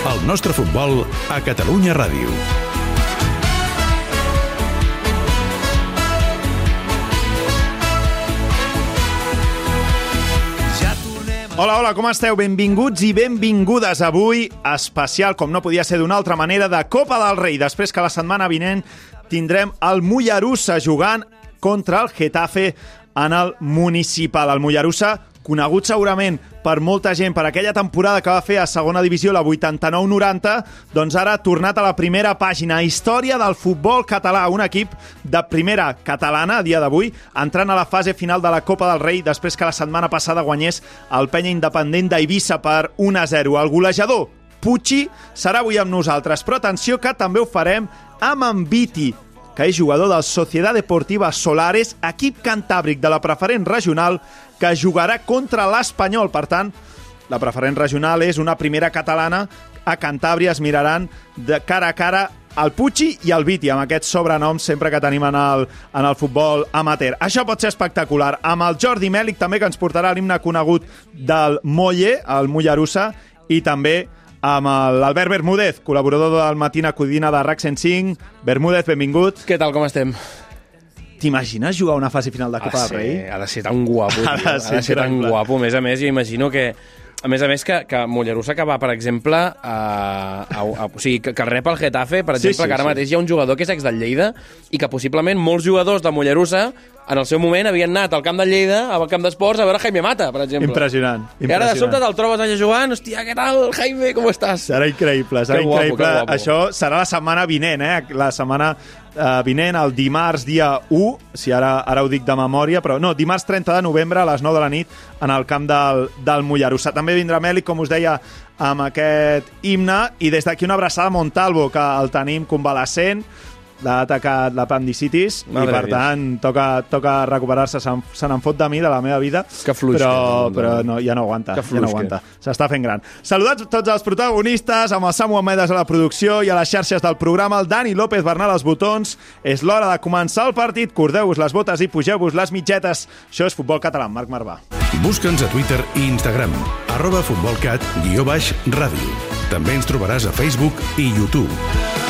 El nostre futbol a Catalunya Ràdio. Hola, hola, com esteu? Benvinguts i benvingudes avui, especial, com no podia ser d'una altra manera, de Copa del Rei. Després que la setmana vinent tindrem el Mollerussa jugant contra el Getafe en el municipal. El Mollerussa, conegut segurament per molta gent per aquella temporada que va fer a segona divisió, la 89-90, doncs ara ha tornat a la primera pàgina. Història del futbol català, un equip de primera catalana a dia d'avui, entrant a la fase final de la Copa del Rei després que la setmana passada guanyés el penya independent d'Eivissa per 1-0. El golejador, Pucci, serà avui amb nosaltres, però atenció que també ho farem amb en Viti, que és jugador del Sociedad Deportiva Solares, equip cantàbric de la preferent regional, que jugarà contra l'Espanyol. Per tant, la preferent regional és una primera catalana. A Cantàbria es miraran de cara a cara el Pucci i el Viti, amb aquests sobrenoms sempre que tenim en el, en el futbol amateur. Això pot ser espectacular. Amb el Jordi Mèlic també, que ens portarà l'himne conegut del Molle, el Mollerussa, i també amb l'Albert Bermúdez, col·laborador del Matina Codina de RAC 105. Bermúdez, benvingut. Què tal, com estem? T'imagines jugar una fase final de Copa de del Rei? ser, ha de ser tan guapo, tio. Ha de ha de ser ser, tan tan guapo. A més a més, jo imagino que a més a més, que, que Mollerussa que va, per exemple, a, a, a, o sigui, que, que rep el Getafe, per Sí, exemple, sí, que ara sí. mateix hi ha un jugador que és ex del Lleida i que possiblement molts jugadors de Mollerussa en el seu moment havien anat al camp de Lleida, al camp d'esports, a veure Jaime Mata, per exemple. Impressionant, I ara de sobte impressionant. te'l trobes allà jugant, hòstia, què tal, Jaime, com estàs? Serà increïble, serà Que guapo, increïble. que guapo. Això serà la setmana vinent, eh? La setmana eh, vinent, el dimarts dia 1, si ara ara ho dic de memòria, però no, dimarts 30 de novembre a les 9 de la nit en el camp del, del Mollerussa. També vindrà Mèlic, com us deia, amb aquest himne, i des d'aquí una abraçada a Montalvo, que el tenim convalescent, l'ha atacat l'apendicitis i Madre per tant toca, toca recuperar-se se'n se n'en fot de mi, de la meva vida Que fluix que però, és, però no, ja no aguanta, Que ja fluix no que aguanta s'està fent gran. Saludats tots els protagonistes, amb el Samu Amedes a la producció i a les xarxes del programa, el Dani López Bernal als botons. És l'hora de començar el partit. Cordeu-vos les botes i pugeu-vos les mitgetes. Això és Futbol Català, Marc Marvà. Busca'ns a Twitter i Instagram, arroba futbolcat, guió baix, ràdio. També ens trobaràs a Facebook i YouTube.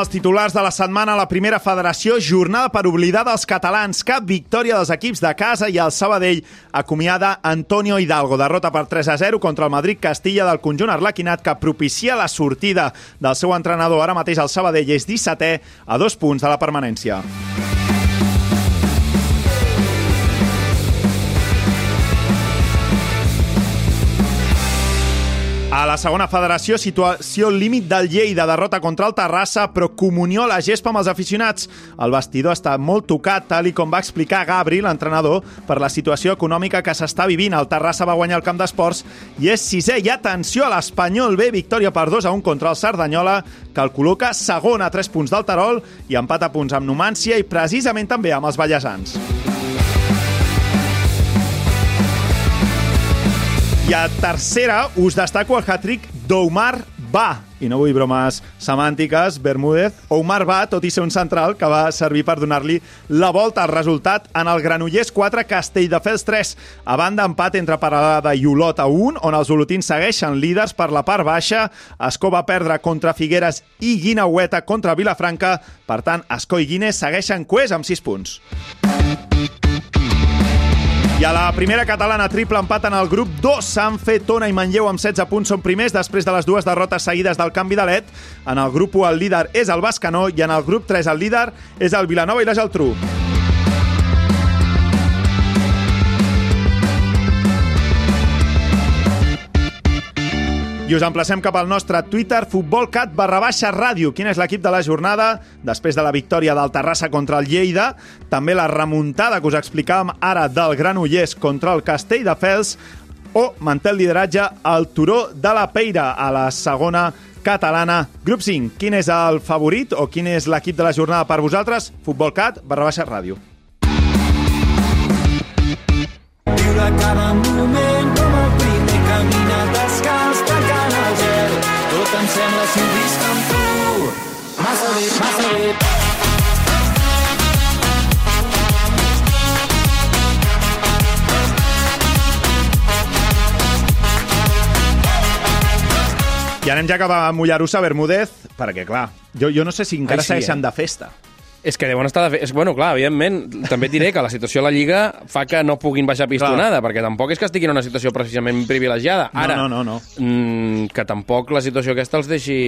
Els titulars de la setmana a la primera federació. Jornada per oblidar dels catalans. Cap victòria dels equips de casa i el Sabadell acomiada Antonio Hidalgo. Derrota per 3 a 0 contra el Madrid Castilla del conjunt arlequinat que propicia la sortida del seu entrenador. Ara mateix el Sabadell és 17è a dos punts de la permanència. A la segona federació, situació límit del Lleida, derrota contra el Terrassa, però comunió a la gespa amb els aficionats. El vestidor està molt tocat, tal i com va explicar Gabri, l'entrenador, per la situació econòmica que s'està vivint. El Terrassa va guanyar el camp d'esports i és sisè. I atenció a l'Espanyol B, victòria per 2 a 1 contra el Cerdanyola, que el col·loca segon a 3 punts del Terol i empat a punts amb Numància i precisament també amb els ballesans. I a tercera us destaco el hat-trick d'Oumar Ba. I no vull bromes semàntiques, Bermúdez. Oumar Ba, tot i ser un central, que va servir per donar-li la volta al resultat en el Granollers 4, Castelldefels 3. A banda, empat entre Paralada i Olot a 1, on els olotins segueixen líders per la part baixa. Escó va perdre contra Figueres i Guinaueta contra Vilafranca. Per tant, Escó i Guines segueixen coers amb 6 punts. I a la primera catalana triple empat en el grup 2 s'han fet Tona i Manlleu amb 16 punts són primers després de les dues derrotes seguides del canvi de led. En el grup 1 el líder és el Bascanó i en el grup 3 el líder és el Vilanova i la Geltrú. I us emplacem cap al nostre Twitter, futbolcat barra baixa ràdio. Quin és l'equip de la jornada després de la victòria del Terrassa contra el Lleida? També la remuntada que us explicàvem ara del Granollers contra el Castelldefels o manté el lideratge al Turó de la Peira a la segona catalana. Grup 5, quin és el favorit o quin és l'equip de la jornada per vosaltres? Futbolcat barra baixa ràdio. Viure cada moment Tu. Massa bé, massa bé. I anem ja cap a Mollerussa, Bermúdez, perquè, clar, jo, jo no sé si encara Ai, sí, segueixen eh? de festa. És que deuen estar... De fe... és, bueno, clar, evidentment, també et diré que la situació a la Lliga fa que no puguin baixar pistonada, perquè tampoc és que estiguin en una situació precisament privilegiada. No, Ara, no, no, no. Mm, que tampoc la situació aquesta els deixi...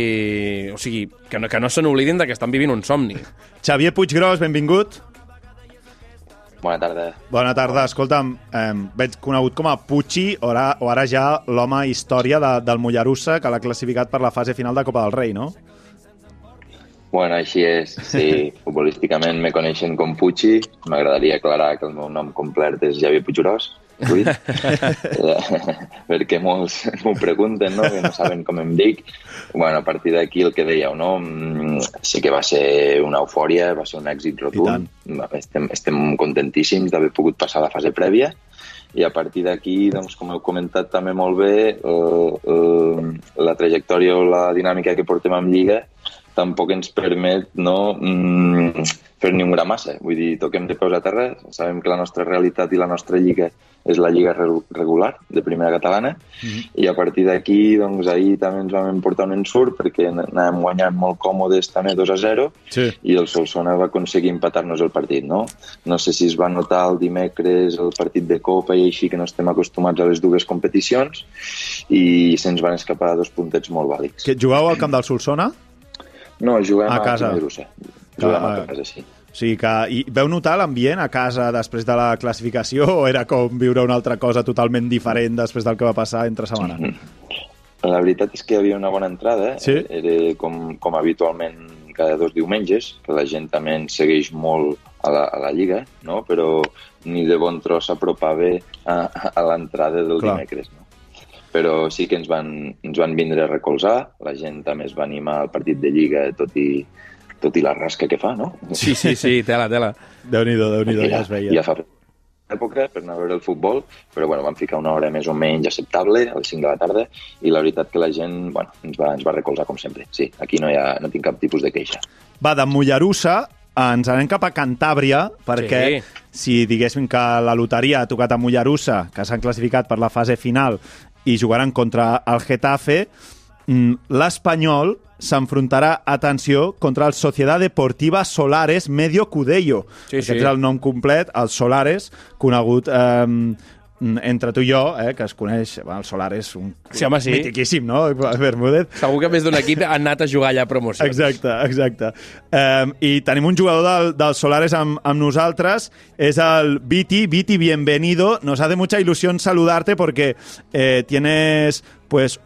O sigui, que no, que no se n'oblidin de que estan vivint un somni. Xavier Puiggròs, benvingut. Bona tarda. Bona tarda. Escolta'm, eh, veig conegut com a Pucci, o ara, o ara ja l'home història de, del Mollerussa, que l'ha classificat per la fase final de Copa del Rei, no? Bueno, així és. Sí, futbolísticament me coneixen com Pucci. M'agradaria aclarar que el meu nom complet és Javier Puigurós. Ui. Eh, perquè molts m'ho pregunten, no? que no saben com em dic. Bueno, a partir d'aquí el que dèieu, no? Mm, sí que va ser una eufòria, va ser un èxit rotund. Estem, estem contentíssims d'haver pogut passar la fase prèvia i a partir d'aquí, doncs, com heu comentat també molt bé, eh, eh, la trajectòria o la dinàmica que portem amb Lliga tampoc ens permet no, mm, fer ni un gra massa. Vull dir, toquem de peus a terra, sabem que la nostra realitat i la nostra lliga és la lliga re- regular de primera catalana i a partir d'aquí, doncs, ahir també ens vam emportar un ensurt perquè anàvem guanyant molt còmodes també 2 a 0 Sí. i el Solsona va aconseguir empatar-nos el partit, no? No sé si es va notar el dimecres el partit de Copa i així que no estem acostumats a les dues competicions i se'ns van escapar dos puntets molt vàlids. Que jugueu al camp del Solsona? No, juguem A a, casa. Mollerussa. Juguem Ah, a casa, sí. O sigui que... I veu notar l'ambient a casa després de la classificació o era com viure una altra cosa totalment diferent després del que va passar entre setmana? La veritat és que hi havia una bona entrada. Sí? Era com, com habitualment cada dos diumenges, que la gent també ens segueix molt a la, a la Lliga, no? però ni de bon tros s'apropava a, a l'entrada del Clar. dimecres. No? Però sí que ens van, ens van vindre a recolzar, la gent també es va animar al partit de Lliga, tot i, tot i la rasca que fa, no? Sí, sí, sí, tela, tela. Déu-n'hi-do, déu-n'hi-do, Perquè ja es veia. Ja fa època per anar a veure el futbol, però bueno, vam ficar una hora més o menys acceptable, a les 5 de la tarda, i la veritat que la gent bueno, ens, va, ens va recolzar com sempre. Sí, aquí no, hi ha, no tinc cap tipus de queixa. Va, de Mollerussa ens anem cap a Cantàbria, perquè Sí. si diguéssim que la loteria ha tocat a Mollerussa, que s'han classificat per la fase final i jugaran contra el Getafe, mm, l'Espanyol s'enfrontarà, atenció, contra el Sociedad Deportiva Solares Medio Cudello. Sí, Aquest sí. és el nom complet, el Solares, conegut eh, entre tu i jo, eh, que es coneix, bueno, el Solares, un Sí, home, sí. mitiquíssim, no? Bermúdez. Segur que més d'un equip ha anat a jugar allà a promocions. Exacte, exacte. Um, I tenim un jugador del, del Solares amb, amb nosaltres, és el Viti. Viti, bienvenido. Nos hace mucha ilusión saludarte porque eh, tienes pues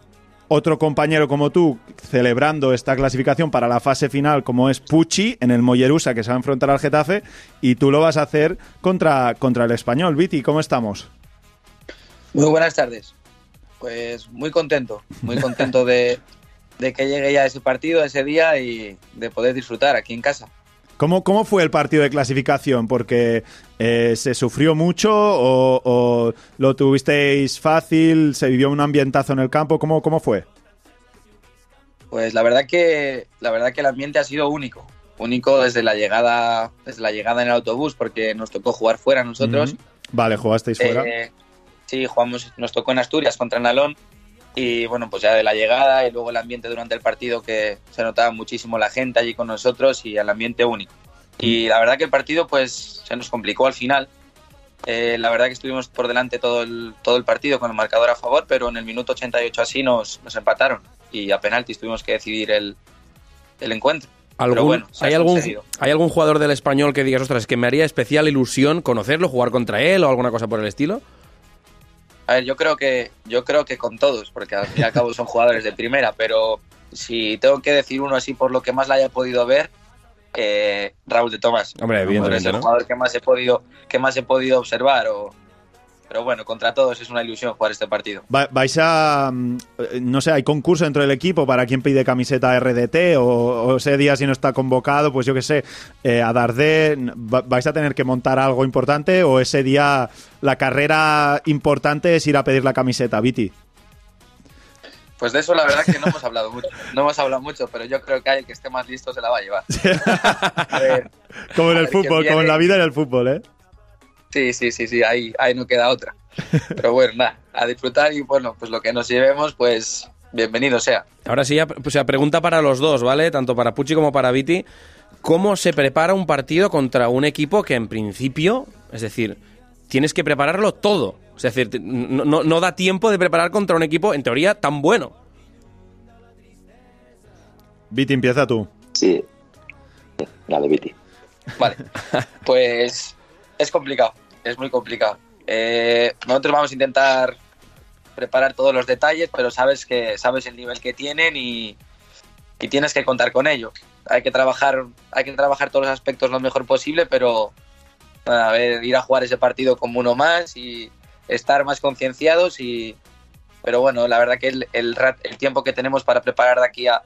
otro compañero como tú celebrando esta clasificación para la fase final como es Pucci en el Mollerusa que se va a enfrentar al Getafe y tú lo vas a hacer contra, contra el Español. Viti, ¿cómo estamos? Muy buenas tardes. Pues muy contento, muy contento de, de que llegue ya ese partido, ese día y de poder disfrutar aquí en casa. ¿Cómo, ¿Cómo fue el partido de clasificación? Porque eh, se sufrió mucho o, o lo tuvisteis fácil, se vivió un ambientazo en el campo. ¿Cómo, cómo fue? Pues la verdad que la verdad que el ambiente ha sido único, único desde la llegada, desde la llegada en el autobús, porque nos tocó jugar fuera nosotros. Vale, jugasteis fuera. Eh, sí, jugamos, nos tocó en Asturias contra Nalón y bueno, pues ya de la llegada y luego el ambiente durante el partido que se notaba muchísimo la gente allí con nosotros y el ambiente único. Y la verdad que el partido pues se nos complicó al final Eh, la verdad que estuvimos por delante todo el, todo el partido con el marcador a favor, pero en el minuto 88 así nos, nos empataron y a penaltis tuvimos que decidir el, el encuentro. Pero ¿Algún, bueno, se ha ¿hay, algún. ¿Hay algún jugador del español que digas, ostras, que me haría especial ilusión conocerlo, jugar contra él o alguna cosa por el estilo? A ver, yo creo que yo creo que con todos, porque al fin y al cabo son jugadores de primera, pero si tengo que decir uno así por lo que más la haya podido ver, eh, Raúl de Tomás. Hombre, Es evidentemente, el ¿no? jugador que más he podido que más he podido observar. O... Pero bueno, contra todos es una ilusión jugar este partido. Va- ¿Vais a. mm, eh, No sé, hay concurso dentro del equipo para quien pide camiseta RDT o, o ese día si no está convocado, pues yo qué sé, eh, a Dardé, va- ¿vais a tener que montar algo importante o ese día la carrera importante es ir a pedir la camiseta, Viti? Pues de eso la verdad que no hemos hablado mucho. No hemos hablado mucho, pero yo creo que hay el que esté más listo se la va a llevar. A ver, Como en el fútbol, como en la vida en el fútbol, ¿eh? Sí, sí, sí, sí, ahí, ahí no queda otra. Pero bueno, nada, a disfrutar y bueno, pues lo que nos llevemos, pues bienvenido sea. Ahora sí, ya, o sea, pregunta para los dos, ¿vale? Tanto para Pucci como para Viti. ¿Cómo se prepara un partido contra un equipo que en principio, es decir, tienes que prepararlo todo? Es decir, no, no- no da tiempo de preparar contra un equipo, en teoría, tan bueno. Viti, empieza tú. Sí. Dale, Viti. Vale, pues es complicado, es muy complicado. Eh, nosotros vamos a intentar preparar todos los detalles, pero sabes que sabes el nivel que tienen y, y tienes que contar con ello. Hay que trabajar, hay que trabajar todos los aspectos lo mejor posible, pero a ver, ir a jugar ese partido como uno más y estar más concienciados y pero bueno, la verdad que el, el, el tiempo que tenemos para preparar de aquí a,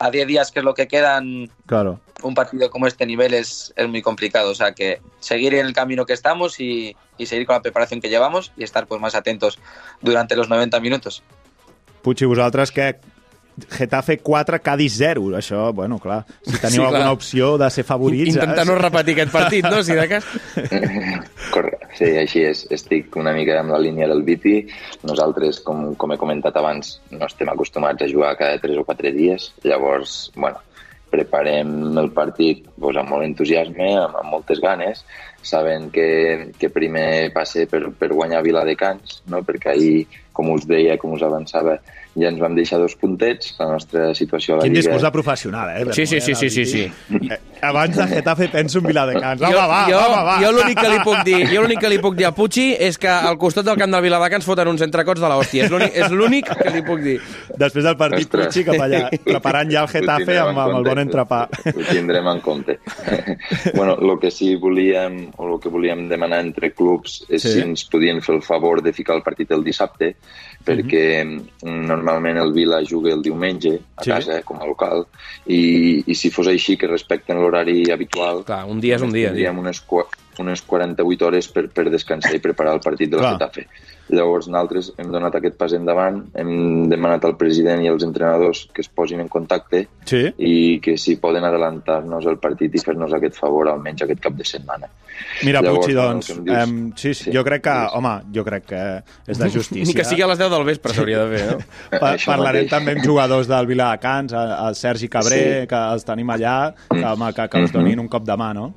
a 10 días, que es lo que quedan, Claro. un partido como este nivel es, es muy complicado. O sea que seguir en el camino que estamos y, y seguir con la preparación que llevamos y estar pues más atentos durante los 90 minutos. Puig, i vosaltres què? Getafe 4, Cádiz 0. Això, bueno, clar, si teniu Sí, clar. alguna opció de ser favorits... Intentar no repetir aquest partit, no? Si de cas... Correcte, sí, així és. Estic una mica amb la línia del Viti. Nosaltres, com, com he comentat abans, no estem acostumats a jugar cada 3 o 4 dies. Llavors, bueno, preparem el partit doncs, amb molt entusiasme, amb, amb moltes ganes, sabent que, que primer passe per, per guanyar Viladecans, no? perquè ahir, com us deia, com us avançava, ja ens vam deixar dos puntets, la nostra situació a la Quin Lliga... discurs de professional, eh? Sí, sí, sí, sí, sí, sí. Eh, Abans de Getafe penso en Viladecans. Va, jo, va, va, jo, va, va. jo l'únic que li puc dir, jo l'únic que li puc dir a Pucci és que al costat del camp del Viladecans foten uns entrecots de l'hòstia. És l'únic- És l'únic que li puc dir. Després del partit, Ostres. Puig, cap allà, preparant ja el Getafe amb, amb el bon entrepà. Ho tindrem en compte. bueno, el que sí volíem, o el que volíem demanar entre clubs és Sí. si ens podien fer el favor de ficar el partit el dissabte, perquè mm, normalment el Vila juga el diumenge a Sí. casa, com a local, i, i si fos així, que respecten l'horari habitual, Clar, un dia és un dia. tio. tindríem unes, qua- unes 48 hores per, per descansar i preparar el partit del Clar. Getafe. Llavors, nosaltres hem donat aquest pas endavant, hem demanat al president i als entrenadors que es posin en contacte Sí? i que si poden adelantar-nos el partit i fer-nos aquest favor almenys aquest cap de setmana. Mira, Llavors, Puig, doncs, dius- em, sí, sí, Sí, jo crec que, digues. home, jo crec que és de justícia. Ni que sigui a les 10 del vespre s'hauria de fer, no? Pa Això parlarem mateix. també amb jugadors del Viladecans, el, el Sergi Cabré, Sí. que els tenim allà, que, home, que, que us Mhm. donin un cop de mà, no?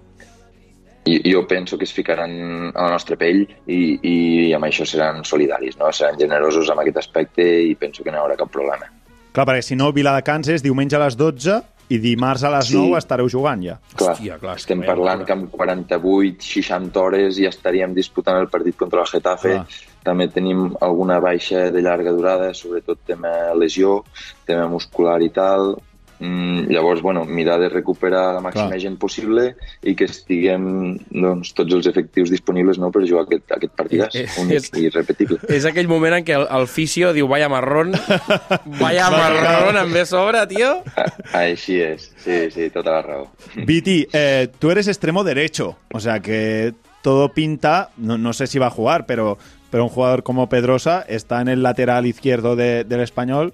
I jo penso que es ficaran a la nostra pell i, i amb això seran solidaris, no? seran generosos amb aquest aspecte i penso que no hi haurà cap problema. Clar, perquè si no, Viladecans és diumenge a les 12 i dimarts a les Sí. 9 estareu jugant ja. Clar, Hòstia, clar, estem parlant que amb 48, 60 hores ja estaríem disputant el partit contra el Getafe. Clar. També tenim alguna baixa de llarga durada, sobretot tema lesió, tema muscular i tal. Mm, llavors, bueno, mirar de recuperar la màxima Clar. gent possible i que estiguem doncs, tots els efectius disponibles no, per jugar aquest, aquest partidàs Eh, únic és- i irrepetible. És aquell moment en què el, el fisio diu vaya marrón, vaya marrón em ve sobre, tio. A- Així és, sí, sí, tota la raó. Viti, eh, tú eres extremo derecho, o sea que todo pinta, no, no sé si va a jugar, pero, pero un jugador como Pedrosa está en el lateral izquierdo de- del español.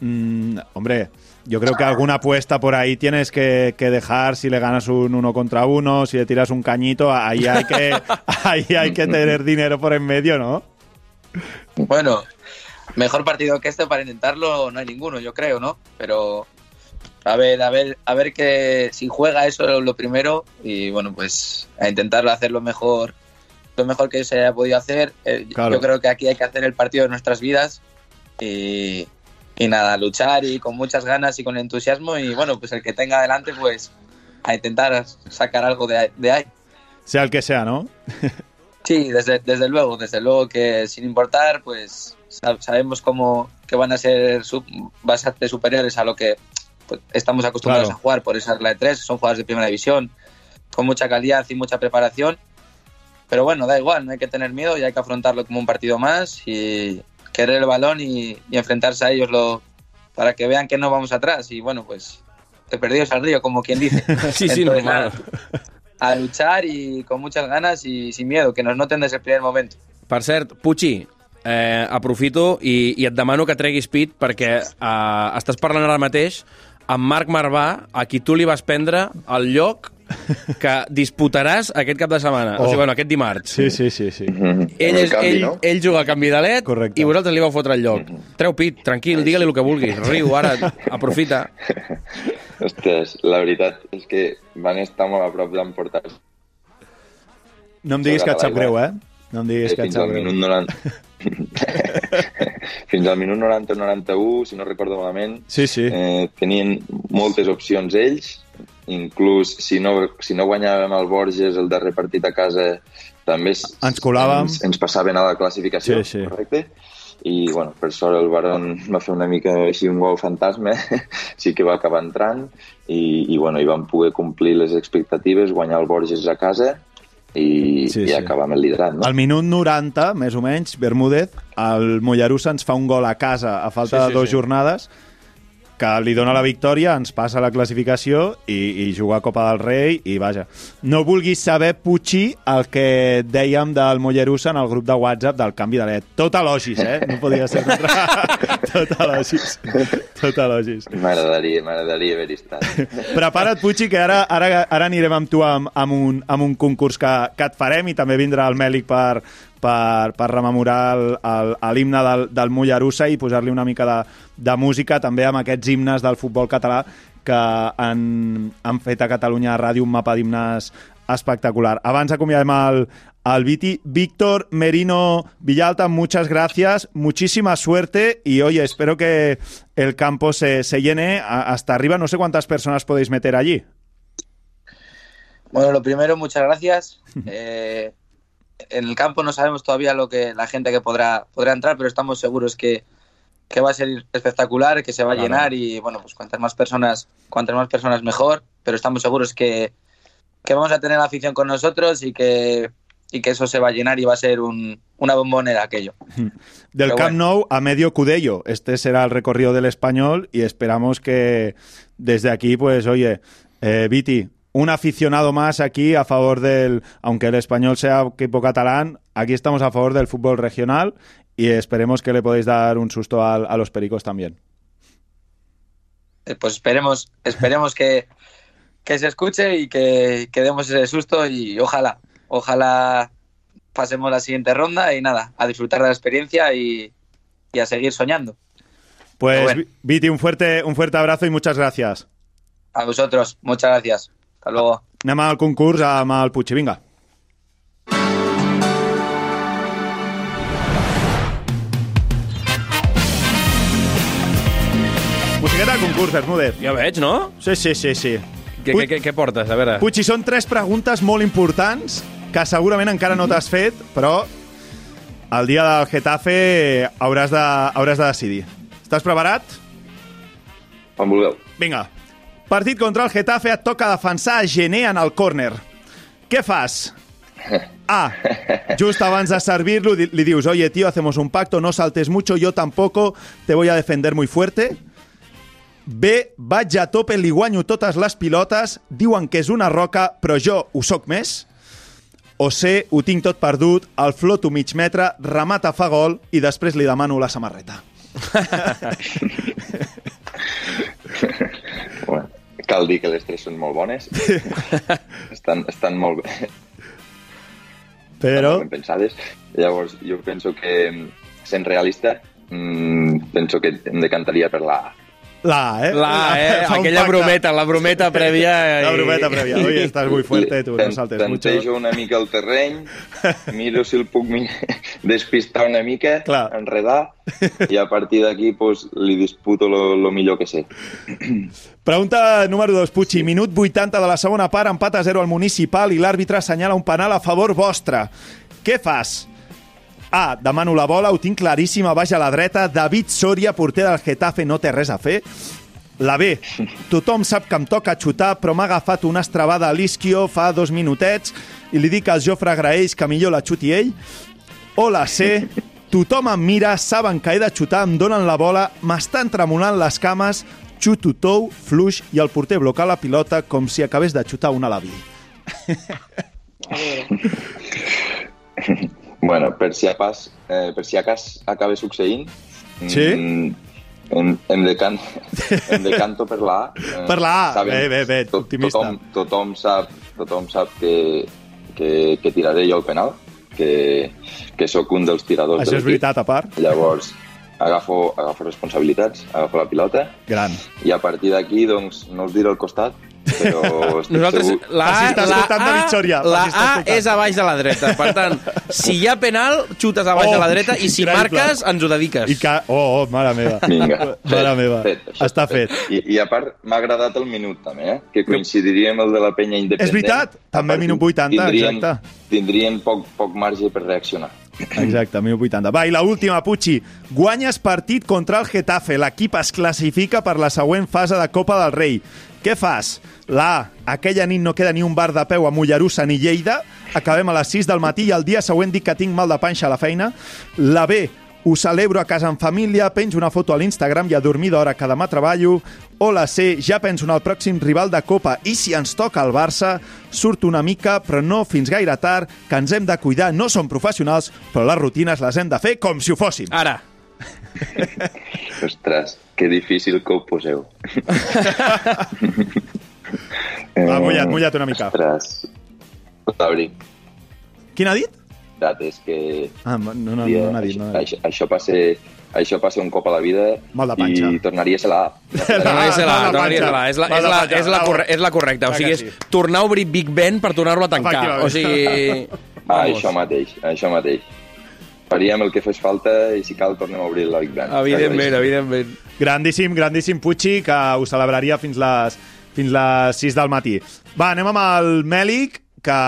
Mm, hombre, yo creo que alguna apuesta por ahí tienes que, que dejar si le ganas un uno contra uno, si le tiras un cañito, ahí hay que, ahí hay que tener dinero por en medio, ¿no? Bueno, mejor partido que este para intentarlo no hay ninguno, yo creo, ¿no? Pero a ver, a ver, a ver que si juega eso es lo primero y bueno, pues a intentarlo hacerlo mejor lo mejor que se haya podido hacer. Eh, Claro. Yo creo que aquí hay que hacer el partido de nuestras vidas y, y nada, luchar y con muchas ganas y con entusiasmo y bueno, pues el que tenga adelante pues a intentar sacar algo de, ahí- de ahí. Sea el que sea, ¿no? Sí, desde, desde luego, desde luego que sin importar, pues sab- sabemos cómo que van a ser su- bastante superiores a lo que pues, estamos acostumbrados Claro. a jugar por esa regla de tres, son jugadores de primera división, con mucha calidad y mucha preparación, pero bueno, da igual, no hay que tener miedo y hay que afrontarlo como un partido más y querer el balón y, y enfrentarse a ellos lo, para que vean que no vamos atrás y bueno, pues te perdidos al río, como quien dice. Sí, sí, Entonces, normal. nada, a luchar y con muchas ganas y sin miedo, que nos noten desde el primer momento. Per cert, Puig, eh, aprofito i, i et demano que treguis pit perquè eh, estàs parlant ara mateix amb Marc Marvà, a qui tu li vas prendre el lloc que disputaràs aquest cap de setmana, Oh. o sigui, bueno, aquest dimarts. Sí, sí, sí. sí. En Ell, el és, canvi, ell, no? ell juga al canvi de led Correcte. i vosaltres li vau fotre el lloc. Treu pit, tranquil, digue-li el que vulguis. Riu, ara, aprofita. Ostres, la veritat és que van estar molt a prop d'emportar No em diguis que et sap greu, eh? No em diguis que et sap greu. minut 90... fins al minut 90 o 91, si no recordo malament, Sí, sí. eh, tenien moltes opcions ells, inclús si no, si no guanyàvem el Borges el darrer partit a casa també Ens colàvem. ens, ens passaven a la classificació, Sí, sí. correcte? I, bueno, per sort el Baron va fer una mica així un gol fantasma, sí que va acabar entrant i, i, bueno, i vam poder complir les expectatives, guanyar el Borges a casa i, Sí, i sí. acabar amb el liderat, no? Al minut 90, més o menys, Bermúdez, el Mollerussa ens fa un gol a casa a falta Sí, sí, de dues sí. jornades que li dona la victòria, ens passa la classificació i, i juga a Copa del Rei i vaja. No vulguis saber, Puig, el que dèiem del Mollerussa en el grup de WhatsApp del canvi de led. Tot elogis, eh? No podia ser contra... Tot elogis. Tot elogis. M'agradaria, m'agradaria haver-hi estat. Prepara't, Puig, que ara, ara, ara anirem amb tu amb, amb, un, amb un concurs que, que et farem i també vindrà el Mèlic per, per, per rememorar l'himne del, del Mollerussa i posar-li una mica de, de música també amb aquests himnes del futbol català que han, han fet a Catalunya Ràdio un mapa d'himnes espectacular. Abans acomiadem el, el Viti. Víctor Merino Villalta, muchas gracias, muchísima suerte y oye, espero que el campo se, se llene a- hasta arriba. No sé cuántas personas podéis meter allí. Bueno, lo primero, muchas gracias. Eh, en el campo no sabemos todavía lo que la gente que podrá, podrá entrar, pero estamos seguros que, que va a ser espectacular, que se va a Claro. llenar y bueno, pues cuantas más personas, cuantas más personas mejor, pero estamos seguros que, que vamos a tener la afición con nosotros y que, y que eso se va a llenar y va a ser un, una bombonera aquello. Del Pero Camp bueno. Nou a medio Cudello. Este será el recorrido del español y esperamos que desde aquí, pues, oye, eh, Viti, un aficionado más aquí a favor del, aunque el español sea equipo catalán, aquí estamos a favor del fútbol regional y esperemos que le podéis dar un susto al- a, los pericos también. Eh, Pues esperemos, esperemos que, que se escuche y que, que demos ese susto y ojalá, ojalá pasemos la siguiente ronda y nada, a disfrutar de la experiencia y, y a seguir soñando. Pues, Bueno. Viti, un fuerte, un fuerte abrazo y muchas gracias. A vosotros, muchas gracias. Hasta luego. Anem al concurs amb el Puig. Vinga. Musiqueta de concurs, Bermúdez. Ja veig, no? Sí, sí, sí, sí. Què, què, què, què portes? A veure. Puig, són tres preguntes molt importants que segurament encara no t'has fet, però el dia del Getafe hauràs de, hauràs de decidir. Estàs preparat? Quan vulgueu. Vinga. Partit contra el Getafe et toca defensar a Gené en el córner. Què fas? A. Just abans de servir-lo li dius Oye, tío, hacemos un pacto, no saltes mucho, yo tampoco, te voy a defender muy fuerte. B. Vaig a tope, li guanyo totes les pilotes, diuen que és una roca, però jo ho soc més. O C. Ho tinc tot perdut, el floto mig metre, remata fa gol i després li demano la samarreta. Cal dir que les tres són molt bones. estan, estan molt bé, Però... molt ben pensades. Llavors, jo penso que, sent realista, mm, penso que em decantaria per la A. La, eh? La, eh? Fa un Aquella pacte. brometa, la brometa prèvia. La i- brometa prèvia. Oye, estás muy fuerte, tu, no saltes mucho. Tantejo una mica el terreny, miro si el puc despistar una mica, Clar. enredar, i a partir d'aquí pues, li disputo lo, lo millor que sé. Pregunta número 2, Puig. Minut 80 de la segona part, empat a 0 al municipal i l'àrbitre assenyala un penal a favor vostre. Què fas? A. Demano la bola, ho tinc claríssima, baix a la dreta. David Soria, porter del Getafe, no té res a fer. La B. Tothom sap que em toca xutar, però m'ha agafat una estrabada a l'isquio fa dos minutets i li dic al Jofre Graells que millor la xuti ell. O la C. Tothom em mira, saben que he de xutar, em donen la bola, m'estan tremolant les cames, xuto tou, fluix i el porter bloca la pilota com si acabés de xutar un alaví. Bueno, per si pas, eh, per si a cas acaba succeint, Sí? mm, em, em, decan, em decanto per la A. Eh, Per la A. saben- Bé, bé, bé, to- optimista. Tothom, tothom sap, tothom sap que, que, que tiraré jo el penal, que, que sóc un dels tiradors Això de és veritat, a part. Llavors, agafo, agafo responsabilitats, agafo la pilota, Gran. i a partir d'aquí, doncs, no us diré al costat, però estic Nosaltres, segur... la A, la A, la A és a baix de la dreta. Per tant, si hi ha penal, xutes a baix Oh, de la dreta i si increïble. marques, ens ho dediques. I que... Oh, oh, mare meva. Vinga, Mare meva. això Està fet. I, I a part, m'ha agradat el minut, també, eh? que coincidiria amb el de la penya independent. És veritat, també minut 80, tindrien, exacte. Tindrien poc, poc marge per reaccionar. Exacte, 1080. Va, i la última, Puig. Guanyes partit contra el Getafe. L'equip es classifica per la següent fase de Copa del Rei. Què fas? La A. Aquella nit no queda ni un bar de peu a Mollerussa ni Lleida. Acabem a les 6 del matí i el dia següent dic que tinc mal de panxa a la feina. La B. Ho celebro a casa en família, penjo una foto a l'Instagram i a dormir d'hora que demà treballo. O la C, ja penso en el pròxim rival de Copa i si ens toca el Barça, surto una mica, però no fins gaire tard, que ens hem de cuidar, no som professionals, però les rutines les hem de fer com si ho fóssim. Ara, Ostres, que difícil que ho poseu. Va, mulla't, mulla't una mica. Ostres, l'abric. Quin ha dit? Dates que... Ah, no, no, no, no dit. No dit. això, això, passa, això passa un cop a la vida Mal de panxa. i tornaria a ser la A. tornaria a ser la, Mal de tornaria a ser la. És la, és la, és la, corre, és la correcta. O sigui, és tornar a obrir Big Ben per tornar-lo a tancar. O sigui... Ah, això mateix, això mateix. Faríem el que fes falta i si cal tornem a obrir la Big Bang. Evidentment, evidentment. Grandíssim, grandíssim Puig, que ho celebraria fins les, fins les 6 del matí. Va, anem amb el Mèlic, que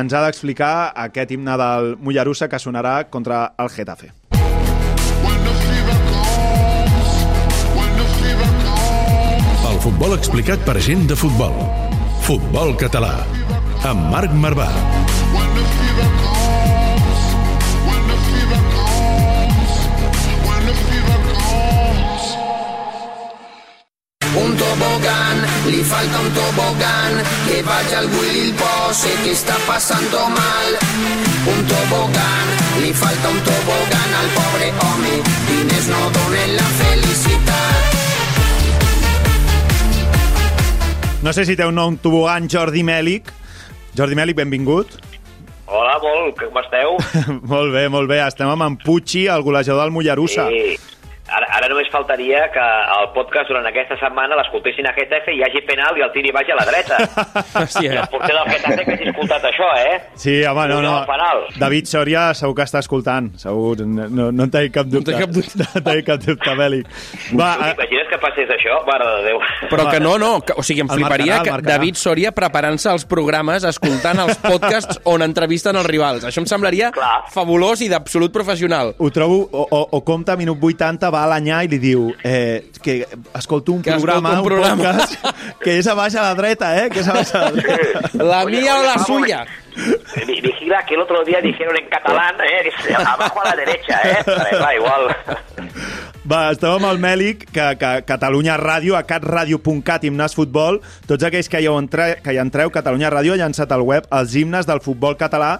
ens ha d'explicar aquest himne del Mollerussa que sonarà contra el Getafe. El futbol explicat per gent de futbol. Futbol català. Amb Marc Marvà. Un tobogán, li falta un tobogán, que vaya al Willy el pose que está pasando mal. Un tobogán, li falta un tobogán al pobre home, diners no donen la felicitat. No sé si té un nom tobogan Jordi Mèlic. Jordi Mèlic, benvingut. Hola, molt, com esteu? molt bé, molt bé. Estem amb en Puig, el golejador del Mollerussa. Sí. Ara, ara només faltaria que el podcast durant aquesta setmana l'escoltessin a Getafe i hi hagi penal i el tiri vagi a la dreta. Hòstia. I el porter del Getafe que hagi escoltat això, eh? Sí, home, no, no. Penal. David Soria segur que està escoltant. Segur, no, no, no en tenim cap dubte. té cap dubte. No en tenim cap dubte, Mèlic. Va, eh, T'imagines que passés això? Mare de Déu. Però que no, no, que, o sigui, em El fliparia que marcarà. David Soria preparant-se als programes, escoltant els podcasts on entrevisten els rivals. Això em semblaria Clar. fabulós i d'absolut professional. ho trobo, o, o, o compta minut 80, va a l'anyà i li diu eh, que escolto un Que programa, un programa. podcast, que és a baix a la dreta, eh? Que és a baix a la dreta. La Oye, mía o oye, la vamos. suya. Vi- Vigila que el otro día dijeron en catalán, eh, que es abajo a la derecha, eh. Va, igual. Va, estem amb el Mèlic, que, que Catalunya Ràdio, a catradio.cat, himnes futbol. Tots aquells que hi, entre, que hi entreu, Catalunya Ràdio ha llançat al web els himnes del futbol català,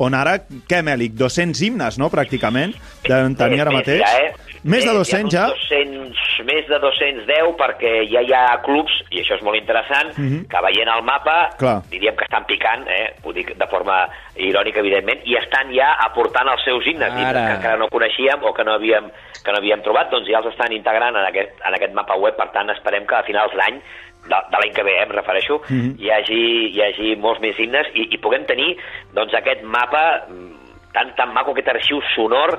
on ara, què, Mèlic? 200 himnes, no?, pràcticament, devem tenir ara mateix. Ja, eh? Més de Eh, 200 hi ha ja? uns 200, més de 210 perquè ja hi ha clubs, i això és molt interessant, Mhm. que veient el mapa Clar. diríem que estan picant, eh? ho dic de forma irònica, evidentment, i estan ja aportant els seus himnes, Ara. que encara no coneixíem o que no havíem, que no havíem trobat, doncs ja els estan integrant en aquest, en aquest mapa web, per tant esperem que a finals d'any de, de l'any que ve, eh, em refereixo, Mhm. hi, hagi, hi hagi molts més himnes i, i puguem tenir doncs, aquest mapa mm, tan, tan maco, aquest arxiu sonor,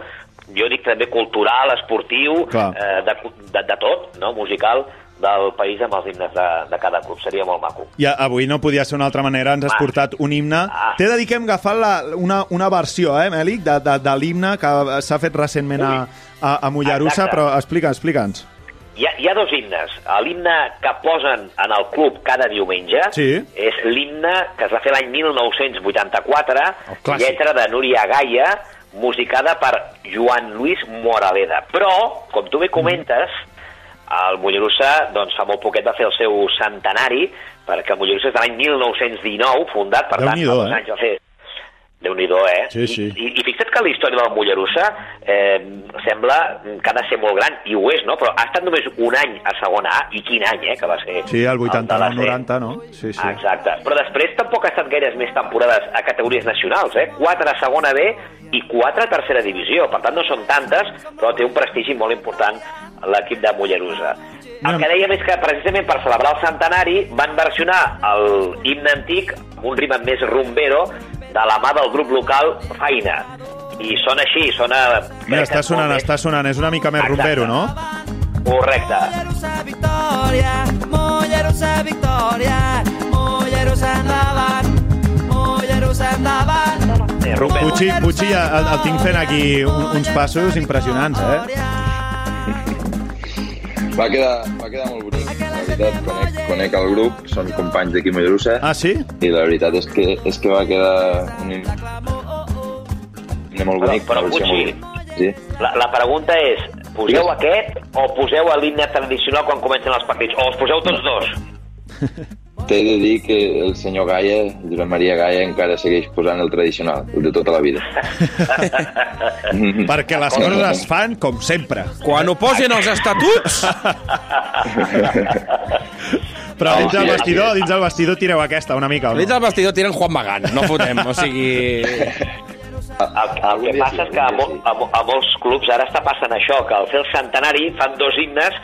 jo dic també cultural, esportiu, Clar. eh, de, de, de tot, no? musical, del país amb els himnes de, de cada club. Seria molt maco. I avui no podia ser una altra manera, ens has Ah. portat un himne. Ah. T'he de dir que hem agafat la, una, una versió, eh, Mèlic, de, de, de l'himne que s'ha fet recentment a, a, a Mollerussa, Exacte. però explica, explica'ns. Hi ha, hi ha dos himnes. L'himne que posen en el club cada diumenge Sí. és l'himne que es va fer l'any 1984, El clàssic. lletra de Núria Gaia, musicada per Joan Luis Moraleda. Però, com tu bé comentes, el Mollerussa doncs, fa molt poquet va fer el seu centenari, perquè el Mollerussa és de l'any 1919, fundat, per tant, fa dos eh? anys va fer déu nhi eh? Sí, sí. I, i, I fixa't que la història del Mollerussa eh, sembla que ha de ser molt gran, i ho és, no? Però ha estat només un any a segona A, i quin any, eh, que va ser. Sí, el de la C. 89-90, no? Sí, sí. Exacte. Però després tampoc ha estat gaires més temporades a categories nacionals, eh? Quatre a segona B i quatre a tercera divisió. Per tant, no són tantes, però té un prestigi molt important l'equip de Mollerussa. El que dèiem és que precisament per celebrar el centenari van versionar el himne antic amb un ritme més rumbero de la mà del grup local Faina. I sona així, sona... Mira, està sonant, està sonant. És una mica més Exacte. rumbero, no? Correcte. Victòria, Mollerussa, victòria, Mollerussa endavant, Mollerussa endavant. Eh, rumbero. Puig, el, el tinc fent aquí un, uns passos impressionants, eh? Va quedar, va quedar molt bonic. Veritat, conec, conec el grup, són companys d'aquí Mollerussa. Ah, sí? I la veritat és que, és que va quedar un himne molt bonic. Però, però Puig. Sí. La, la pregunta és, poseu aquest o poseu l'himne tradicional quan comencen els partits? O els poseu tots dos? T'he de dir que el senyor Gaia, Josep Maria Gaia, encara segueix posant el tradicional, el de tota la vida. Perquè les coses es fan com sempre. Quan ho posin als estatuts... Però dins del vestidor, dins del vestidor tireu aquesta una mica, o Dins no? del vestidor tiren Juan Magán, no fotem, o sigui... El, el que passa és que a, mol, a, a molts clubs ara està passant això, que al fer el centenari fan dos himnes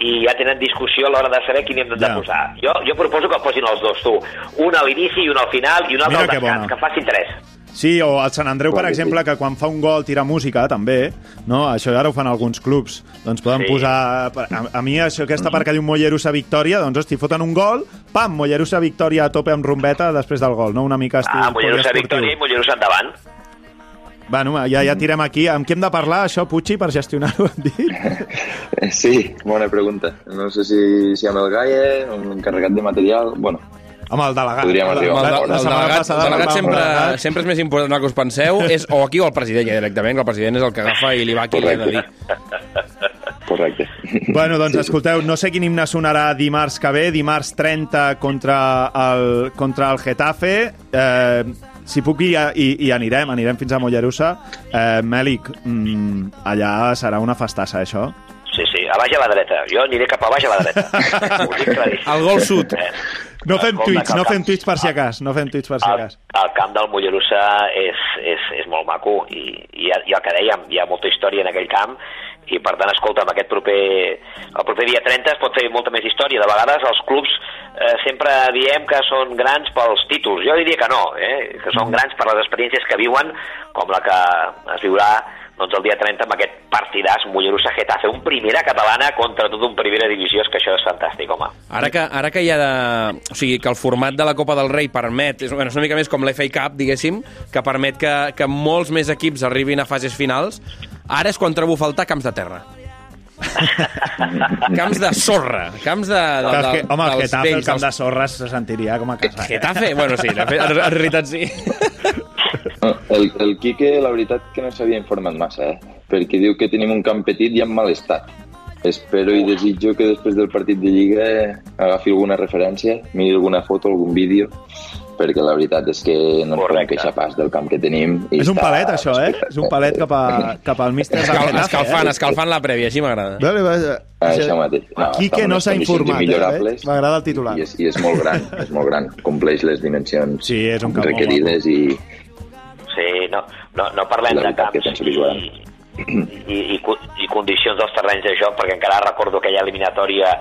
i ja tenen discussió a l'hora de saber quin hem de Ja. posar. Jo, jo proposo que el posin els dos, tu. Un a l'inici i un al final i un altre Mira al que descans, bona. que facin tres. Sí, o el Sant Andreu, per que exemple, que quan fa un gol tira música, també, no? Això ara ho fan alguns clubs. Doncs poden Sí. posar... A, a mi, això, aquesta part que diu Mollerussa Victòria, doncs, hosti, foten un gol, pam, Mollerussa Victòria a tope amb rombeta després del gol, no? Una mica estil Ah, Mollerussa victòria i Mollerussa endavant. Bueno, ja, ja tirem aquí. Amb qui hem de parlar, això, Puig, per gestionar-ho, hem dit? Sí, bona pregunta. No sé si, si amb el Gaia, un encarregat de material... Bueno, Amb el delegat. Podríem La- arribar la acord. el setmana delegat, el delegat sempre, el sempre és més important del que us penseu, és o aquí o el president ja directament, que el president és el que agafa i li va qui li ha de dir. correcte. Bueno, doncs escolteu, no sé quin himne sonarà dimarts que ve, dimarts 30 contra el, contra el Getafe. Eh, si puc, hi, hi, hi anirem, anirem fins a Mollerussa. Eh, Mèlic, mm, allà serà una festassa, això. Sí, sí, a baix a la dreta. Jo aniré cap a baix a la dreta. El gol sud. Eh, No fem tuits, que no el fem tuits per si acas, no fem tuits per si el, acas. el camp del Mollerussa és, és, és molt maco i, i, i el que dèiem, hi ha molta història en aquell camp i per tant, escolta, amb aquest proper, el proper dia 30 es pot fer molta més història. De vegades els clubs eh, sempre diem que són grans pels títols. Jo diria que no, eh? que són grans per les experiències que viuen, com la que es viurà doncs, el dia 30 amb aquest partidàs Mollerussa-Getafe, un primera catalana contra tot un primera divisió, és que això és fantàstic, home. Ara que, ara que hi ha de... O sigui, que el format de la Copa del Rei permet... És, bueno, és una mica més com l'FA Cup, diguéssim, que permet que, que molts més equips arribin a fases finals. Ara és quan trobo a faltar camps de terra. camps de sorra. Camps de, de, Que, de, que, home, el Getafe, el vells, camp de sorres, se sentiria com a casa. eh? Getafe? Bueno, sí, de fet, en, en realitat sí. El, el Quique, la veritat que no s'havia informat massa, eh? perquè diu que tenim un camp petit i en mal estat. Espero i desitjo que després del partit de Lliga agafi alguna referència, miri alguna foto, algun vídeo, perquè la veritat és que no ens podem queixar pas del camp que tenim. I És un està palet, això, eh? És un palet cap, a, cap al míster del Escal, Getafe, escalfant, eh? escalfant la prèvia, així m'agrada. Vale, vale. Ah, això mateix. No, Aquí que no s'ha informat, eh? M'agrada el titular. I és, I és molt gran, és molt gran. Compleix les dimensions Sí, és un requerides i, Sí, no, no, no parlem La de camps que. I, i, i, co- i condicions dels terrenys de joc, perquè encara recordo aquella eliminatòria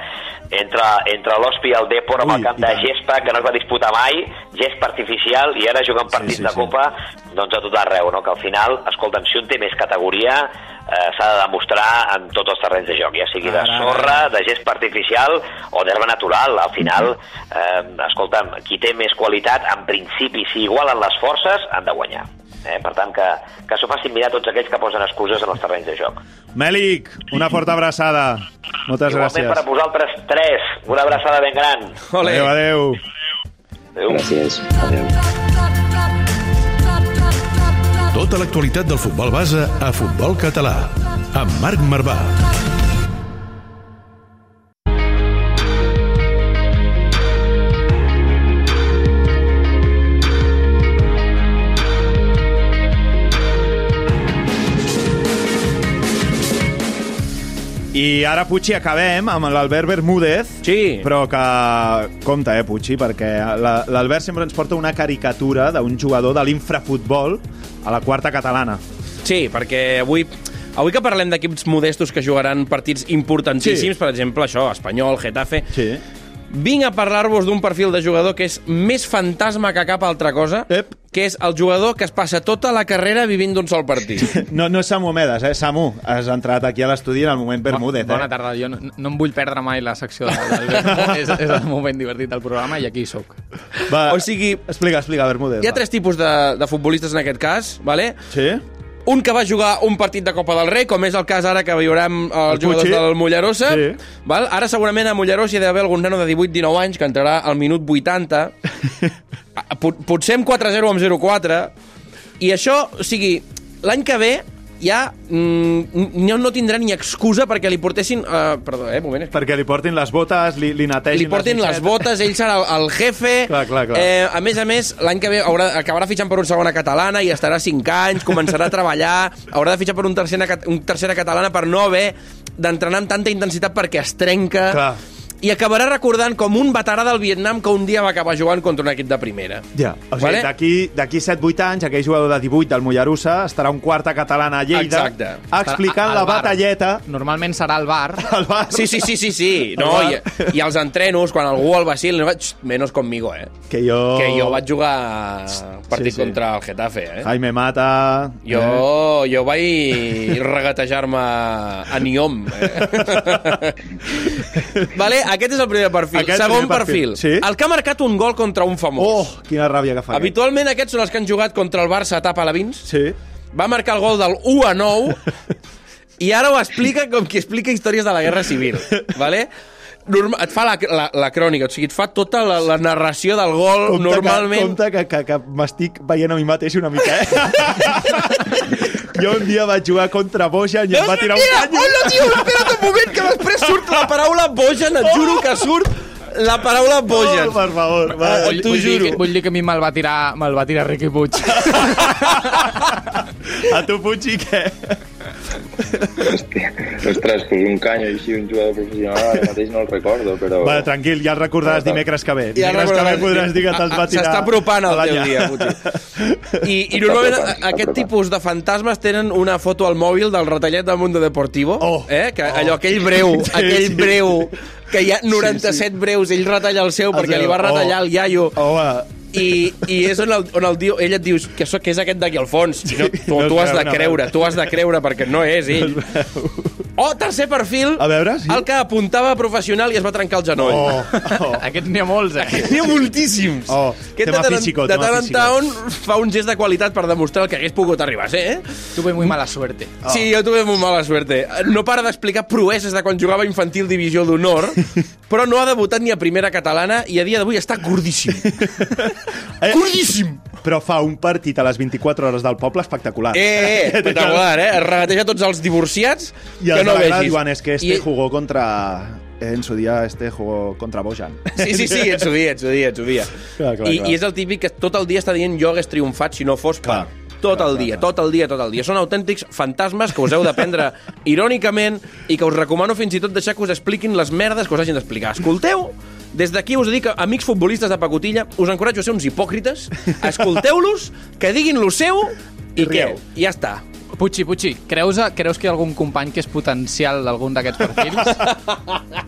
entre, entre l'Hospi i el Depor amb Ui, el camp de gespa, que no es va disputar mai, gespa artificial, i ara jugant partits sí, de sí. Copa, doncs a tot arreu, no? que al final, escolta'm, si un té més categoria, eh, s'ha de demostrar en tots els terrenys de joc, ja sigui de sorra, de gespa artificial o d'herba natural. Al final, eh, escolta'm, qui té més qualitat, en principi, si igualen les forces, han de guanyar. Eh? Per tant, que, que s'ho facin mirar tots aquells que posen excuses en els terrenys de joc. Mèlic, una forta abraçada. Moltes Igualment gràcies. per a vosaltres tres, una abraçada ben gran. Ole. Adéu, adéu. Adéu. gràcies. Adéu. Tota l'actualitat del futbol base a Futbol Català. Amb Marc Marvà. I ara, Puigci, acabem amb l'Albert Bermúdez. Sí. Però que... Compte, eh, Puigci, perquè la- l'Albert sempre ens porta una caricatura d'un jugador de l'infrafutbol a la quarta catalana. Sí, perquè avui... Avui que parlem d'equips modestos que jugaran partits importantíssims, Sí. per exemple, això, Espanyol, Getafe, Sí. vinc a parlar-vos d'un perfil de jugador que és més fantasma que cap altra cosa, Ep. Que és el jugador que es passa tota la carrera vivint d'un sol partit. No, no és Samu Medes, eh? Samu, has entrat aquí a l'estudi en el moment Bermúdez, Bona eh? tarda, jo no, no em vull perdre mai la secció de- d'Albert. és, és el moment divertit del programa i aquí hi soc. Va, O sigui, explica, explica, Bermúdez. Hi ha va. tres tipus de, de futbolistes en aquest cas, ¿vale? Sí? Un que va jugar un partit de Copa del Rei, com és el cas ara que veurem els El jugadors del Mollerossa. Sí. Val? Ara segurament a Mollerossa hi ha d'haver algun nano de 18-19 anys que entrarà al minut 80. Ah, Pot, potser amb 4-0 o amb 0-4. I això, o sigui, l'any que ve ja mm, no, no tindrà ni excusa perquè li portessin... Uh, perdó, eh, moment. Perquè li portin les botes, li, li netegin Li portin les mitgetes. botes, ell serà el, el jefe. Clar, clar, clar. Eh, a més a més, l'any que ve haurà, acabarà fitxant per una segona catalana i estarà 5 anys, començarà a treballar, haurà de fitxar per un tercera, un tercera catalana per no haver d'entrenar amb tanta intensitat perquè es trenca. Clar. I acabarà recordant com un veterà del Vietnam que un dia va acabar jugant contra un equip de primera. Ja, o sigui, Vale? d'aquí d'aquí 7-8 anys, aquell jugador de 18 del Mollerussa estarà un quarta catalana a Lleida Exacte. explicant Al la bar. batalleta Normalment serà al bar. al bar. Sí, sí, sí, sí, sí. No, Al i. I els entrenos, quan algú el vacil, no vaig, menos conmigo, eh? Que jo... Que jo vaig jugar partit Sí, sí. contra el Getafe, eh? Jaime Mata... Jo, jo vaig regatejar-me a Niom. Eh? vale, aquest és el primer perfil. Aquest Segon primer perfil. perfil, sí. El que ha marcat un gol contra un famós. Oh, quina ràbia que fa. aquest. Habitualment aquests són els que han jugat contra el Barça a tapa la Vins. Sí. Va marcar el gol del 1 a 9 i ara ho explica com qui explica històries de la Guerra Civil. Vale? Norma, et fa la, la, la crònica, o sigui, et fa tota la, la narració del gol Compte normalment... Que, compte que, que, que m'estic veient a mi mateix una mica, eh? jo un dia vaig jugar contra Bojan i em va tirar un canyo. hola, tio, espera't un moment, que després surt la paraula Bojan, et juro que surt la paraula Bojan. Oh, per favor. Va. Vull, t'ho vull, dir, juro. que- vull dir que a mi me'l va tirar, me'l va tirar Riqui Puig. A tu, Puig, i què? Hòstia, ostres, pues un canyo així, un jugador professional, ara mateix no el recordo, però... Va, tranquil, ja el recordaràs dimecres que ve. Ja Dimecres que ve podràs dir que te'ls va tirar... S'està apropant el teu dia, Puig. I, I normalment apropant, aquest tipus de fantasmes tenen una foto al mòbil del retallet del Mundo Deportivo, Oh, eh? que oh. allò, aquell breu, Sí, aquell sí. breu, que hi ha 97 breus, ell retalla el seu perquè li va retallar el iaio. Oh, home, I, i és on, el, on el diu, ell et diu que, so, que és aquest d'aquí al fons. No, tu, no tu has de creure, tu has de creure perquè no és ell. O tercer perfil, A veure, sí. el que apuntava professional i es va trencar el genoll. Oh, oh. Aquests n'hi ha molts, eh? N'hi ha moltíssims. Oh, Aquest de tema en- físico, de tant en tant fa un gest de qualitat per demostrar el que hagués pogut arribar a ser, eh? Tuve muy mala suerte. Oh. Sí, jo tuve molt mala suerte. No para d'explicar proeses de quan jugava infantil divisió d'honor, però no ha debutat ni a primera catalana i a dia d'avui està gordíssim. Eh, Gordíssim! Però fa un partit a les 24 hores del poble espectacular. Eh, eh, espectacular, eh? Es regateja tots els divorciats I que els no vegis. diuen, és que este I- jugó contra... en su día este jugó contra Bojan. Sí, sí, sí, en su dia, en su dia, en su dia. Clar, clar, I, clar. I és el típic que tot el dia està dient jo hagués triomfat si no fos per... Tot el dia, tot el dia, tot el dia. Són autèntics fantasmes que us heu d'aprendre irònicament i que us recomano fins i tot deixar que us expliquin les merdes que us hagin d'explicar. Escolteu, des d'aquí us dic, amics futbolistes de pacotilla, us encoratjo a ser uns hipòcrites, escolteu-los, que diguin lo seu i, què? I ja està. Puigci, Puigci, creus, creus que hi ha algun company que és potencial d'algun d'aquests perfils?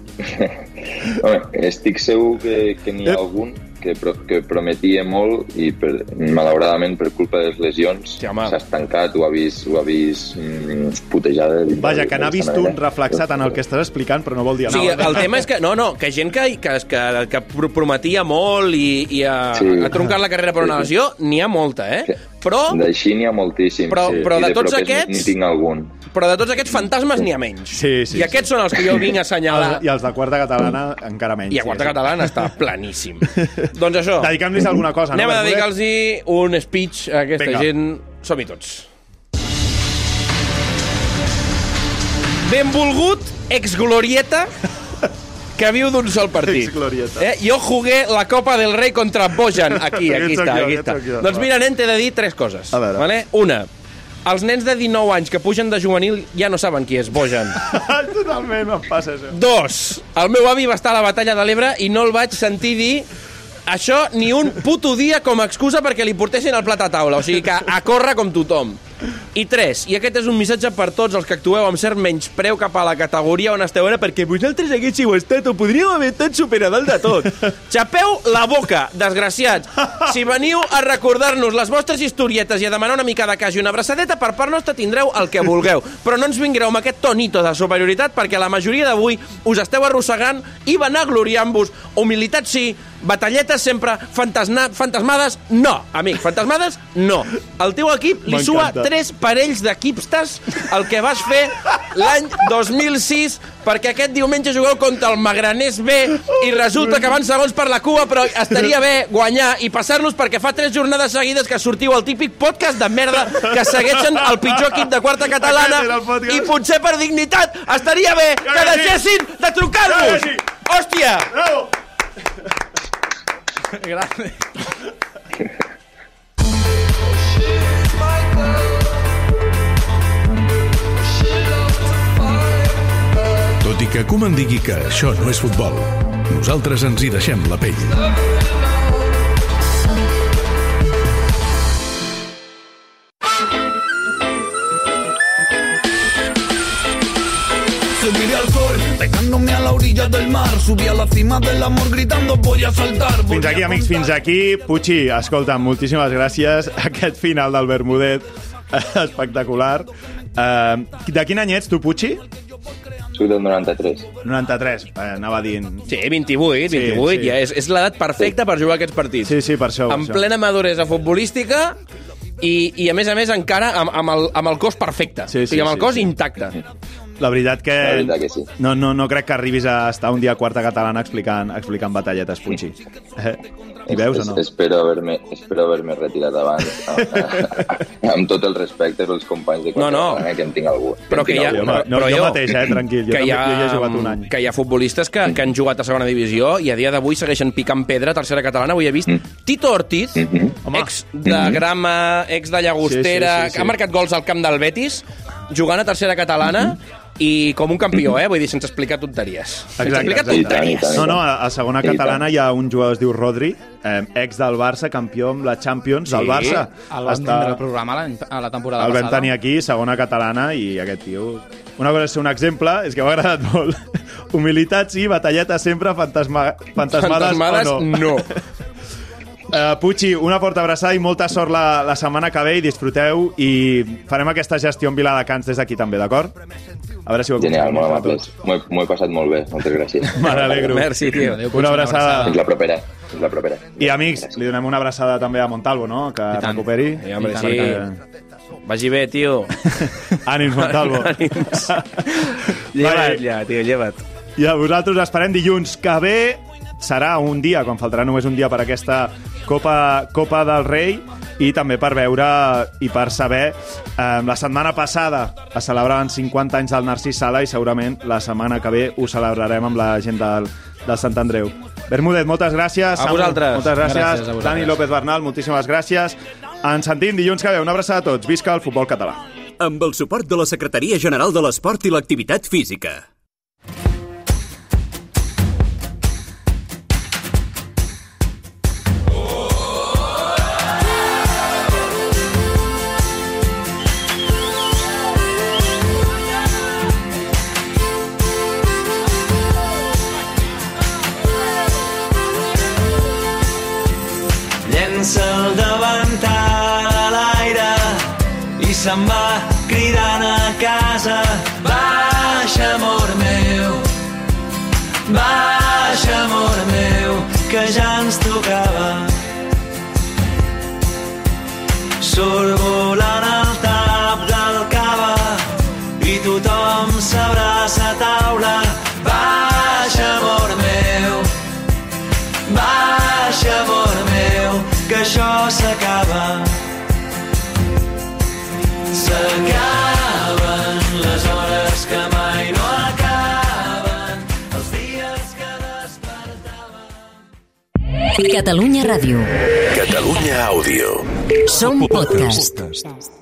Home, estic segur que, que n'hi ha algun que, pro, que prometia molt i per, malauradament per culpa de les lesions Sí, s'ha home. estancat, ho ha vist, ho ha vist mm, putejada. Vaja, que n'ha vist un reflexat en el que estàs explicant, però no vol dir O sigui, nada. el tema és que, no, no, que gent que, que, que, que pro- prometia molt i, i ha, Sí. ha troncat la carrera per una Sí, sí. lesió, n'hi ha molta, eh? Però, D'així n'hi ha moltíssims. Però- sí. però I de tots aquests- N'hi tinc algun. però de tots aquests fantasmes n'hi ha menys. Sí, sí, I aquests són els que jo vinc a assenyalar. I els de quarta catalana encara menys. I a quarta catalana està planíssim. doncs això. Dediquem-los alguna cosa, no? Anem a Bermudet? dedicar-los un speech a aquesta Vinga. gent. Som-hi tots. Benvolgut exglorieta que viu d'un sol partit. Eh? Jo jugué la Copa del Rei contra Bojan. Aquí, aquí està, aquí està. Doncs mira, nen, t'he de dir tres coses. A veure. Vale? Una, els nens de 19 anys que pugen de juvenil ja no saben qui és Bojan. Totalment, em passa això. Dos, el meu avi va estar a la batalla de l'Ebre i no el vaig sentir dir això ni un puto dia com a excusa perquè li portessin el plat a taula. O sigui que a córrer com tothom. I tres, i aquest és un missatge per tots els que actueu amb cert menyspreu cap a la categoria on esteu ara perquè vosaltres haguéssiu estat o podríeu haver estat super a dalt de tot. Xapeu la boca, desgraciats. Si veniu a recordar-nos les vostres historietes i a demanar una mica de cas i una abraçadeta, per part nostra tindreu el que vulgueu. Però no ens vingueu amb aquest tonito de superioritat perquè la majoria d'avui us esteu arrossegant i vanagloriant-vos. Humilitat sí, batalletes sempre, fantasna, fantasmades, no, amic, fantasmades, no. El teu equip li sua tres parells d'equipstes el que vas fer l'any 2006 perquè aquest diumenge jugueu contra el Magranés B i resulta que van segons per la cua però estaria bé guanyar i passar-los perquè fa tres jornades seguides que sortiu al típic podcast de merda que segueixen el pitjor equip de quarta catalana el i potser per dignitat estaria bé que deixessin de trucar-vos hòstia! Bravo! Grande. Tot i que Koeman digui que això no és futbol, nosaltres ens hi deixem la pell. Subí a la cima del amor gritando voy a saltar. voy Fins aquí, amics, fins aquí. Puigci, escolta, moltíssimes gràcies. Aquest final del Bermudet espectacular. Uh, de quin any ets, tu, Puigci? Soc del 93. 93, eh, anava dient... Sí, 28, 28, Sí, sí, sí. ja és, és l'edat perfecta per jugar aquests partits. Sí, sí, per això. per en això. plena maduresa futbolística i, i a més a més encara amb, amb, el, amb el cos perfecte. Sí, sí, o sigui, amb el sí, cos sí. intacte. La veritat que... La veritat que sí. No, no, no crec que arribis a estar un dia a quarta catalana explicant, explicant batalletes, Puigci. Eh? Hi veus o no? Es, espero haver-me espero haver retirat abans amb tot el respecte pels companys de No, no. Catalana, que en tinc algú. Però que hi ha, tinc home, algun. no, però jo jo, mateix, eh, tranquil, jo que hi, ha, jo hi he jugat un any. Que hi ha futbolistes que, que han jugat a segona divisió i a dia d'avui segueixen picant pedra a tercera catalana. Avui he vist Tito Ortiz, Home. ex de Grama, ex de Llagostera, Sí, sí, sí, sí. que ha marcat gols al camp del Betis, jugant a tercera catalana i com un campió, eh? Vull dir, sense explicar tonteries. Sense explicar exacte. tonteries. I tant, i No, no, a, a segona catalana hi ha un jugador que es diu Rodri, eh, ex del Barça, campió amb la Champions del Sí, Barça. El vam tindre al programa l'any- a la temporada el vam passada. tenir aquí, segona catalana, i aquest tio... Una cosa és un exemple, és que m'ha agradat molt. Humilitat, sí, batalleta sempre, fantasma... fantasmades, Fantasmades, o no. no. Uh, Puigci, una forta abraçada i molta sort la, la setmana que ve i disfruteu i farem aquesta gestió en Viladecans des d'aquí també, d'acord? A veure si ho Genial, molt amables. M'ho he- passat molt bé, moltes gràcies. Me n'alegro. Merci, tio. Adéu, Una abraçada. Fins la propera. Fins la propera. I amics, li donem una abraçada també a Montalvo, no? Que I tant. recuperi. I, home, sí. tant. Vagi bé, tio. Ànims, Montalvo. Ànims. Vale. lleva't ja, tio, lleva't. I a vosaltres esperem dilluns que ve serà un dia, quan faltarà només un dia per aquesta Copa, Copa del Rei i també per veure i per saber eh, la setmana passada es celebraven 50 anys del Narcís Sala i segurament la setmana que ve ho celebrarem amb la gent del, del Sant Andreu. Bermúdez, moltes gràcies. A vosaltres. Moltes gràcies. Gràcies a vosaltres. Dani López Bernal, moltíssimes gràcies. Ens sentim dilluns que ve. Una abraçada a tots. Visca el futbol català. Amb el suport de la Secretaria General de l'Esport i l'Activitat Física. Se'n va cridant a casa. Baixa, amor meu, baixa, amor meu, que ja ens tocava. Surt volant el tap del cava i tothom s'abraça a taula. Baixa, amor meu, baixa, amor meu, que això s'acaba. S'acaben les hores que mai no acaben, els dies que despertàvem. Catalunya Ràdio. Catalunya Àudio. Som podcast. podcast.